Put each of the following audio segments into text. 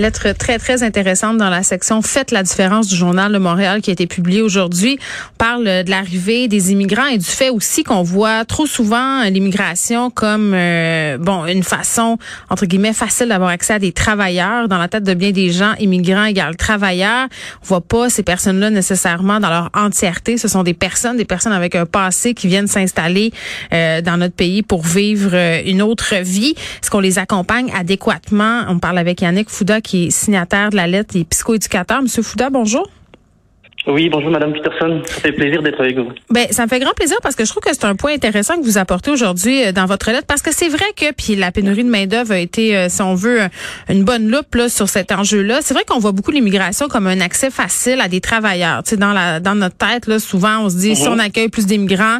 Lettre très, très intéressante dans la section Faites la différence du Journal de Montréal qui a été publié aujourd'hui. On parle de l'arrivée des immigrants et du fait aussi qu'on voit trop souvent l'immigration comme euh, bon une façon, entre guillemets, facile d'avoir accès à des travailleurs. Dans la tête de bien des gens, immigrants égale travailleurs. On voit pas ces personnes-là nécessairement dans leur entièreté. Ce sont des personnes, des personnes avec un passé qui viennent s'installer euh, dans notre pays pour vivre euh, une autre vie. Est-ce qu'on les accompagne adéquatement? On parle avec Yannick Fouda est signataire de la lettre et psychoéducateur. Monsieur Fouda, bonjour. Oui, bonjour Madame Peterson. Ça fait plaisir d'être avec vous. Ben, ça me fait grand plaisir parce que je trouve que c'est un point intéressant que vous apportez aujourd'hui euh, dans votre lettre parce que c'est vrai que puis la pénurie de main d'œuvre a été, euh, si on veut, une bonne loupe là sur cet enjeu-là. C'est vrai qu'on voit beaucoup l'immigration comme un accès facile à des travailleurs. Tu sais, dans la dans notre tête là, souvent on se dit si Mhm. on accueille plus d'immigrants,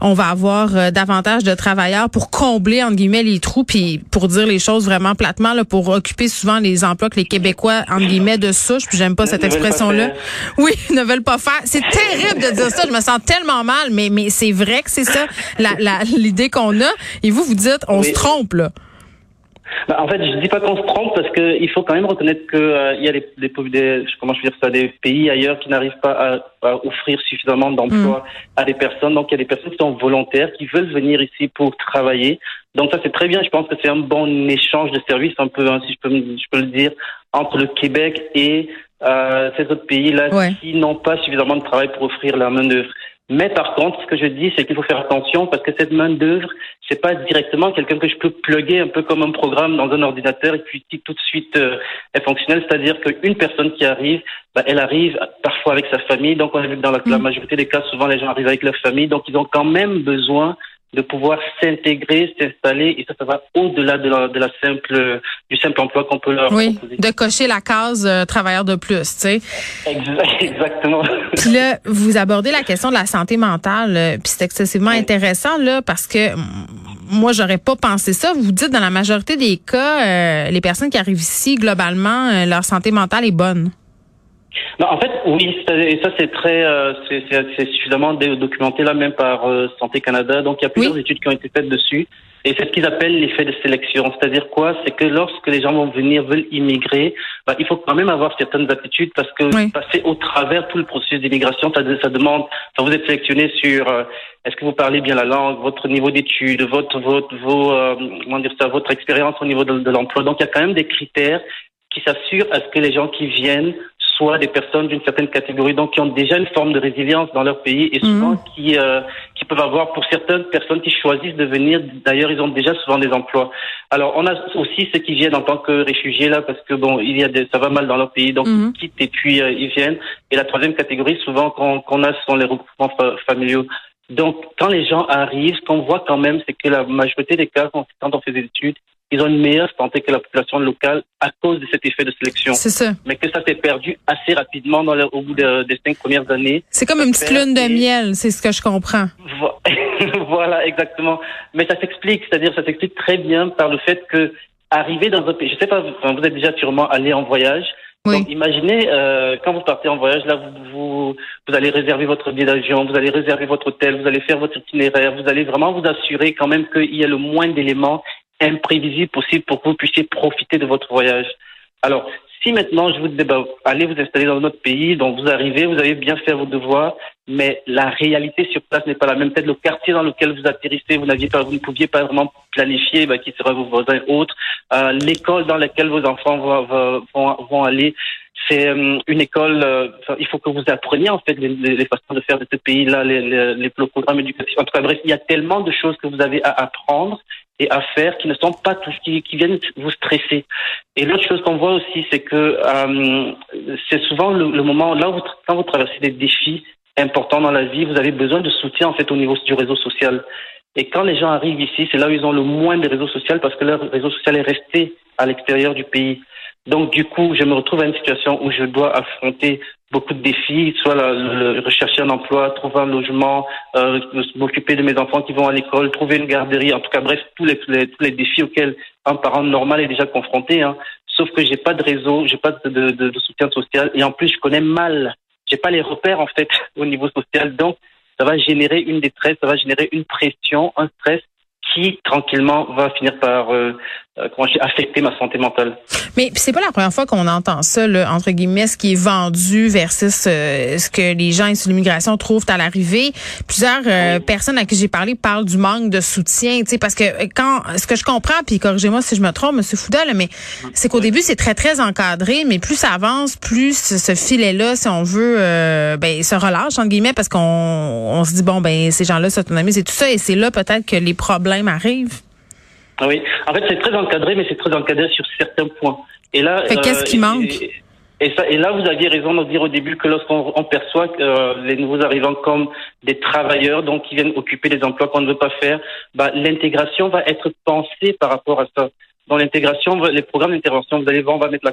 on va avoir euh, davantage de travailleurs pour combler entre guillemets les trous puis pour dire les choses vraiment platement là, pour occuper souvent les emplois que les Québécois entre guillemets de souche. Puis j'aime pas cette expression-là. Oui, veulent pas faire. C'est terrible de dire ça. Je me sens tellement mal, mais mais c'est vrai que c'est ça l'idée qu'on a. Et vous vous dites on Oui. se trompe là. Ben, en fait, je dis pas qu'on se trompe parce que il faut quand même reconnaître que euh, y a des, des, des- comment je veux dire ça, des pays ailleurs qui n'arrivent pas à, à offrir suffisamment d'emplois à des personnes. Donc il y a des personnes qui sont volontaires, qui veulent venir ici pour travailler. Donc ça c'est très bien. Je pense que c'est un bon échange de services, un peu, hein, si je peux, je peux le dire, entre le Québec et euh, ces autres pays-là Ouais. qui n'ont pas suffisamment de travail pour offrir la main d'œuvre. Mais par contre, ce que je dis, c'est qu'il faut faire attention parce que cette main d'œuvre, c'est pas directement quelqu'un que je peux plugger un peu comme un programme dans un ordinateur et puis qui tout de suite euh, est fonctionnel. C'est-à-dire qu'une personne qui arrive, bah, elle arrive parfois avec sa famille. Donc on a vu que dans la, la majorité des cas, souvent les gens arrivent avec leur famille. Donc ils ont quand même besoin de pouvoir s'intégrer, s'installer et ça, ça va au-delà de la, de la simple, du simple emploi qu'on peut leur Oui, proposer. de cocher la case euh, travailleur de plus, tu sais. Exact- Exactement. Puis là, vous abordez la question de la santé mentale, euh, puis c'est excessivement Oui. intéressant là parce que moi j'aurais pas pensé ça. Vous dites dans la majorité des cas, euh, les personnes qui arrivent ici globalement, euh, leur santé mentale est bonne. Non, en fait, oui, et ça c'est très, euh, c'est suffisamment documenté là même par euh, Santé Canada. Donc il y a plusieurs Oui. études qui ont été faites dessus. Et c'est ce qu'ils appellent l'effet de sélection. C'est-à-dire quoi? C'est que lorsque les gens vont venir, veulent immigrer, bah, il faut quand même avoir certaines aptitudes parce que Oui. passer au travers tout le processus d'immigration, ça, ça demande, enfin, vous êtes sélectionné sur euh, est-ce que vous parlez bien la langue, votre niveau d'études, votre, votre, vos, euh, comment dire ça, votre expérience au niveau de, de l'emploi. Donc il y a quand même des critères qui s'assurent à ce que les gens qui viennent soient des personnes d'une certaine catégorie, donc qui ont déjà une forme de résilience dans leur pays et souvent qui euh, qui peuvent avoir pour certaines personnes qui choisissent de venir. D'ailleurs, ils ont déjà souvent des emplois. Alors, on a aussi ceux qui viennent en tant que réfugiés là parce que bon, il y a des, ça va mal dans leur pays, donc Mhm. ils quittent et puis euh, ils viennent. Et la troisième catégorie, souvent qu'on qu'on a, ce sont les regroupements fa- familiaux. Donc, quand les gens arrivent, ce qu'on voit quand même, c'est que la majorité des cas, quand on fait des études, ils ont une meilleure santé que la population locale à cause de cet effet de sélection C'est ça. mais que ça s'est perdu assez rapidement dans le- au bout de- des cinq premières années. C'est comme une petite lune de miel, c'est ce que je comprends. Vo- voilà, exactement. Mais ça s'explique, c'est-à-dire ça s'explique très bien par le fait que arriver dans un pays, je sais pas, vous êtes déjà sûrement allé en voyage. Oui. Donc imaginez euh, quand vous partez en voyage, là vous, vous vous allez réserver votre billet d'avion, vous allez réserver votre hôtel, vous allez faire votre itinéraire, vous allez vraiment vous assurer quand même qu'il y a le moins d'éléments imprévisibles possibles pour que vous puissiez profiter de votre voyage. Alors si maintenant je vous dis bah, allez vous installer dans notre pays, donc vous arrivez, vous avez bien fait vos devoirs, mais la réalité sur place n'est pas la même. Peut-être le quartier dans lequel vous atterrissez, vous n'aviez pas, vous ne pouviez pas vraiment planifier bah, qui sera vos voisins autres. Euh, L'école dans laquelle vos enfants vont, vont, aller, c'est euh, une école. euh, il faut que vous appreniez en fait les façons de faire de ce pays-là, les, les, les programmes éducatifs. En tout cas, bref, il y a tellement de choses que vous avez à apprendre à faire qui ne sont pas tous qui, viennent vous stresser. Et l'autre chose qu'on voit aussi, c'est que euh, c'est souvent le, moment là quand vous traversez des défis importants dans la vie, vous avez besoin de soutien en fait au niveau du réseau social. Et quand les gens arrivent ici, c'est là où ils ont le moins de réseaux sociaux parce que leur réseau social est resté à l'extérieur du pays. Donc du coup, je me retrouve à une situation où je dois affronter beaucoup de défis, soit rechercher un emploi, trouver un logement, euh, m'occuper de mes enfants qui vont à l'école, trouver une garderie, en tout cas bref, tous les, les, tous les défis auxquels un parent normal est déjà confronté. Hein. sauf que j'ai pas de réseau, j'ai pas de, de, de, soutien social et en plus je connais mal, j'ai pas les repères en fait au niveau social, donc ça va générer une détresse, ça va générer une pression, un stress qui tranquillement va finir par euh, euh affecter ma santé mentale. Mais c'est pas la première fois qu'on entend ça, là, entre guillemets, ce qui est vendu versus euh, ce que les gens issus de l'immigration trouvent à l'arrivée. Plusieurs euh, personnes à qui j'ai parlé parlent du manque de soutien, tu sais, parce que quand ce que je comprends, puis corrigez-moi si je me trompe, Monsieur Fouda, mais c'est qu'au début c'est très très encadré, mais plus ça avance, plus ce filet-là, si on veut, ben se relâche entre guillemets, parce qu'on on se dit bon ben ces gens-là s'autonomisent et tout ça, et c'est là peut-être que les problèmes arrivent. Oui, en fait, c'est très encadré, mais c'est très encadré sur certains points. Et là, qu'est-ce qui euh, manque et, ça, et là, vous aviez raison de dire au début que lorsqu'on perçoit euh, les nouveaux arrivants comme des travailleurs, donc qui viennent occuper des emplois qu'on ne veut pas faire, bah, l'intégration va être pensée par rapport à ça. Dans l'intégration, les programmes d'intervention, vous allez voir, on va mettre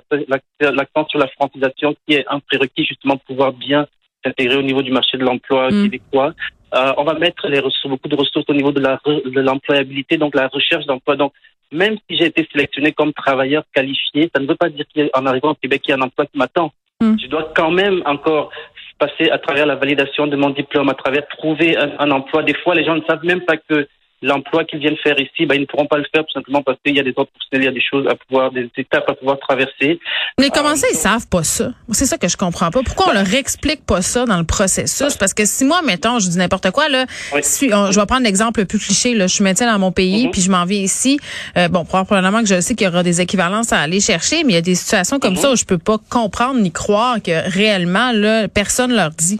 l'accent sur la francisation, qui est un prérequis justement pour pouvoir bien s'intégrer au niveau du marché de l'emploi mm. québécois. Euh, on va mettre les ressources, beaucoup de ressources au niveau de la de l'employabilité, donc la recherche d'emploi. Donc, même si j'ai été sélectionné comme travailleur qualifié, ça ne veut pas dire qu'en arrivant au Québec, il y a un emploi qui m'attend. Hmm. Je dois quand même encore passer à travers la validation de mon diplôme, à travers trouver un, un emploi. Des fois, les gens ne savent même pas que l'emploi qu'ils viennent faire ici, ben, ils ne pourront pas le faire tout simplement parce qu'il y a des autres professionnels, il y a des choses à pouvoir, des étapes à pouvoir traverser. Mais comment ça, ils savent pas ça? C'est ça que je comprends pas. Pourquoi on leur explique pas ça dans le processus? Parce que si moi, mettons, je dis n'importe quoi, là, si, je vais prendre l'exemple le plus cliché, là, je suis médecin dans mon pays, mm-hmm. puis je m'en viens ici. Euh, bon, probablement que je sais qu'il y aura des équivalences à aller chercher, mais il y a des situations comme mm-hmm. ça où je peux pas comprendre ni croire que réellement, là, personne leur dit.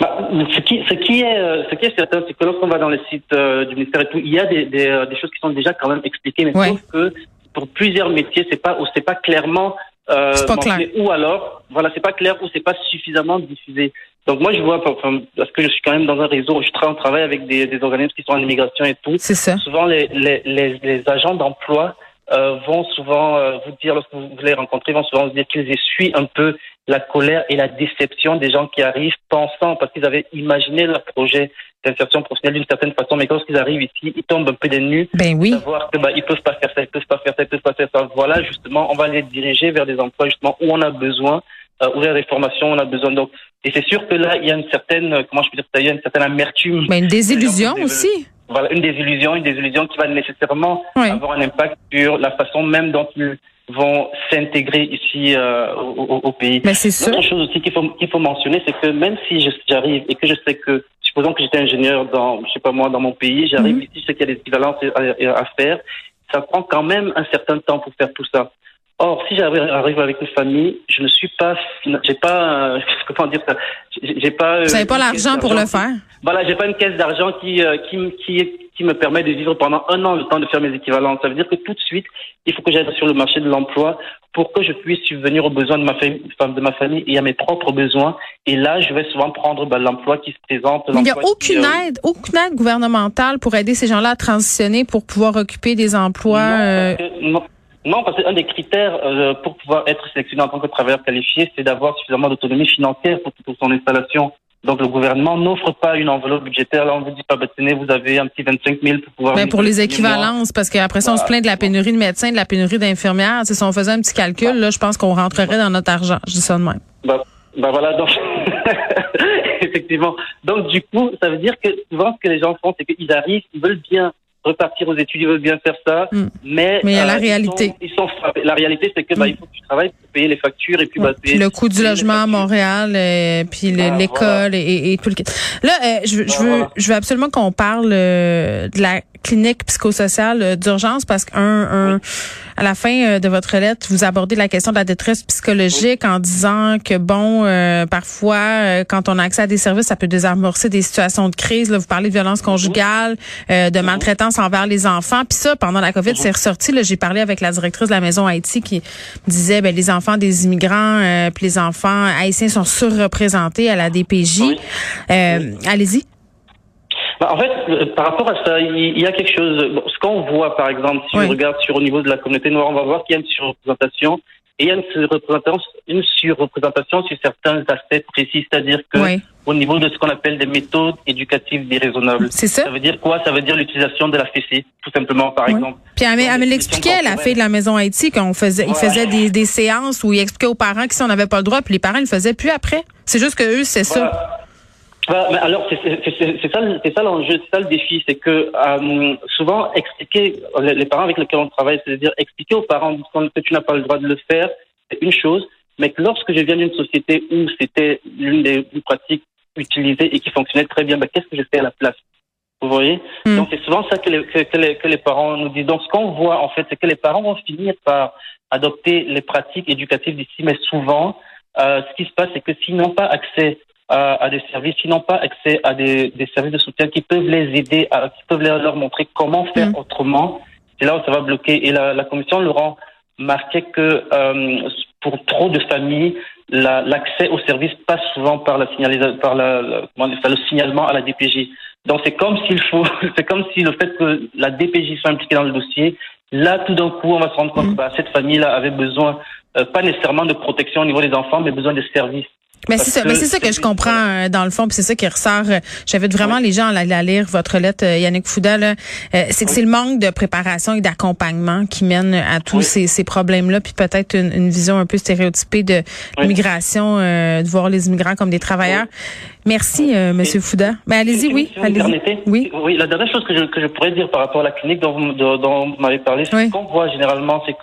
Bah, ce, qui, ce, qui est, euh, ce qui est certain, c'est que lorsqu'on va dans le site euh, du ministère et tout, il y a des, des, euh, des, choses qui sont déjà quand même expliquées, mais sauf que pour plusieurs métiers, c'est pas, c'est pas clairement euh, pas clair. ou alors, voilà, c'est pas clair ou c'est pas suffisamment diffusé. Donc moi, je vois, enfin, parce que je suis quand même dans un réseau, je travaille, on travaille avec des, des organismes qui sont en immigration et tout. C'est ça. Souvent, les, les, les, les agents d'emploi euh, vont souvent euh, vous dire, lorsque vous les rencontrez, vont souvent vous dire qu'ils essuient un peu la colère et la déception des gens qui arrivent pensant, parce qu'ils avaient imaginé leur projet d'insertion professionnelle d'une certaine façon, mais lorsqu'ils arrivent ici, ils tombent un peu des nues. Ben oui. Savoir que bah, ils peuvent pas faire ça, ils peuvent pas faire ça, ils peuvent pas faire ça. Voilà, justement, on va les diriger vers des emplois justement où on a besoin, euh, ouvrir des formations, on a besoin. Donc, et c'est sûr que là, il y a une certaine, comment je peux dire il y a une certaine amertume. Mais une désillusion aussi voilà, une désillusion, une désillusion qui va nécessairement avoir un impact sur la façon même dont ils vont s'intégrer ici euh, au, au, pays. Mais c'est. Autre chose aussi qu'il faut, qu'il faut mentionner, c'est que même si j'arrive et que je sais que, supposons que j'étais ingénieur dans, je sais pas moi, dans mon pays, j'arrive mhm. ici, je sais qu'il y a des équivalences à, à, faire, ça prend quand même un certain temps pour faire tout ça. Or, si j'arrive avec une famille, je ne suis pas, j'ai pas, euh, comment dire ça, j'ai pas. Vous n'avez pas l'argent pour le faire? Voilà, j'ai pas une caisse d'argent qui, euh, qui, qui, qui me permet de vivre pendant un an le temps de faire mes équivalences. Ça veut dire que tout de suite, il faut que j'aille sur le marché de l'emploi pour que je puisse subvenir aux besoins de ma famille, de ma famille et à mes propres besoins. Et là, je vais souvent prendre bah, l'emploi qui se présente. il n'y a aucune euh, aide, aucune aide gouvernementale pour aider ces gens-là à transitionner pour pouvoir occuper des emplois. non, non, parce qu'un des critères euh, pour pouvoir être sélectionné en tant que travailleur qualifié, c'est d'avoir suffisamment d'autonomie financière pour, pour, son installation. Donc le gouvernement n'offre pas une enveloppe budgétaire. Là, on vous dit pas, bah, tenez, vous avez un petit 25 000 pour pouvoir. Mais ben, pour les équivalences, parce qu'après ça, on se plaint de la pénurie de médecins, de la pénurie d'infirmières. Si on faisait un petit calcul, là, je pense qu'on rentrerait dans notre argent. Je dis ça de même. Bah, bah voilà, donc effectivement. Donc du coup, ça veut dire que souvent ce que les gens font, c'est qu'ils arrivent, ils veulent bien repartir aux études, ils veulent bien faire ça, hmm. mais mais il y a la euh, réalité. Ils sont, la réalité, c'est que bah, hmm. il faut que tu travailles pour payer les factures et puis, bah, le coût du logement à Montréal, et, puis ah, l'école et, et, tout le. Là, euh, je, je veux je veux absolument qu'on parle euh, de la clinique psychosociale euh, d'urgence parce qu'un un, à la fin euh, de votre lettre, vous abordez la question de la détresse psychologique en disant que bon, euh, parfois quand on a accès à des services, ça peut désamorcer des situations de crise. Là, vous parlez de violence conjugale, de maltraitance envers les enfants. Puis ça, pendant la COVID, c'est ressorti. Là, j'ai parlé avec la directrice de la maison Haïti qui disait ben les enfants des immigrants, puis les enfants haïtiens sont surreprésentés à la DPJ. Allez-y. Bah, en fait, euh, par rapport à ça, il y a quelque chose. ce qu'on voit, par exemple, si on regarde sur au niveau de la communauté noire, on va voir qu'il y a une surreprésentation. et il y a une surreprésentation, une surreprésentation sur certains aspects précis, c'est-à-dire que Oui. au niveau de ce qu'on appelle des méthodes éducatives déraisonnables. C'est ça. Ça veut dire quoi? Ça veut dire l'utilisation de la fessée, tout simplement, par Ouais. exemple. Puis elle, me- elle l'expliquait, la fille de la maison Haïti, qu'on faisait, il Voilà. faisait des, des séances où il expliquait aux parents que si on n'avait pas le droit, puis les parents ne le faisaient plus après. C'est juste que eux, c'est ça. Mais alors, c'est ça, c'est ça l'enjeu, c'est ça le défi, c'est que euh, souvent expliquer, les, parents avec lesquels on travaille, c'est-à-dire expliquer aux parents que tu n'as pas le droit de le faire, c'est une chose, mais que lorsque je viens d'une société où c'était l'une des pratiques utilisées et qui fonctionnait très bien, ben, qu'est-ce que je fais à la place? Vous voyez? Hmm. Donc c'est souvent ça que les, que, que les, que les parents nous disent. Donc ce qu'on voit en fait, c'est que les parents vont finir par adopter les pratiques éducatives d'ici, mais souvent, euh, ce qui se passe, c'est que s'ils n'ont pas accès à, à des services, s'ils n'ont pas accès à des, des services de soutien qui peuvent les aider, à, qui peuvent leur, montrer comment faire Mm. autrement, c'est là où ça va bloquer. Et la, la commission Laurent marquait que euh, pour trop de familles, la- l'accès aux services passe souvent par la par la, le signalement à la DPJ. Donc c'est comme s'il faut, c'est comme si le fait que la DPJ soit impliquée dans le dossier, là tout d'un coup on va se rendre compte Mm. que bah, cette famille-là avait besoin euh, pas nécessairement de protection au niveau des enfants, mais besoin de services. Mais c'est ça, que mais c'est ça que je c'est- comprends euh, dans le fond, puis c'est ça qui ressort. euh, J'invite vraiment les gens à, à lire votre lettre, euh, Yannick Fouda. là. Euh, c'est que Oui. c'est le manque de préparation et d'accompagnement qui mène à tous Oui. ces, ces problèmes-là, puis peut-être une, une vision un peu stéréotypée de l'immigration, euh, de voir les immigrants comme des travailleurs. Merci, euh, Monsieur Fouda. Mais allez-y, Si- oui, si allez-y. permettez. Oui. Oui, la dernière chose que je, que je pourrais dire par rapport à la clinique dont vous, dont, vous m'avez parlé, Oui. ce qu'on voit généralement, c'est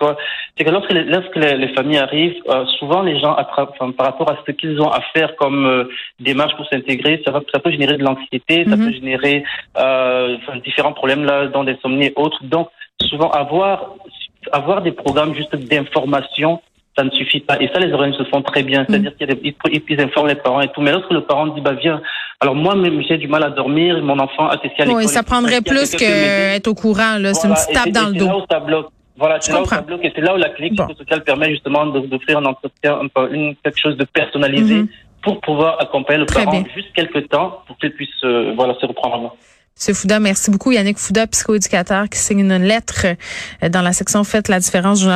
C'est que lorsque les, lorsque les, les familles arrivent, euh, souvent les gens, enfin, par rapport à ce qu'ils ont à faire comme euh, démarche pour s'intégrer, ça, va, ça peut générer de l'anxiété, ça Mhm. peut générer euh, enfin, différents problèmes là, dans des somnies et autres. Donc, souvent avoir avoir des programmes juste d'information ça ne suffit pas. Et ça, les organismes se font très bien. C'est-à-dire Mm. qu'ils ils, ils informent les parents et tout. Mais lorsque le parent dit, bah, viens, alors moi, même, j'ai du mal à dormir, mon enfant a testé à l'école. Oui, ça prendrait plus qu'être au courant. là. C'est une Voilà, petite et tape dans le là dos. où ça bloque. Voilà, c'est là où comprends. ça bloque et c'est là où la clinique Bon. psychosociale permet justement d'offrir un entretien, une, quelque chose de personnalisé Mhm. pour pouvoir accompagner le Très parent bien. juste quelques temps pour qu'il puisse, euh, voilà, se reprendre. Monsieur Fouda, merci beaucoup. Yannick Fouda, psychoéducateur, qui signe une lettre euh, dans la section Faites la différence.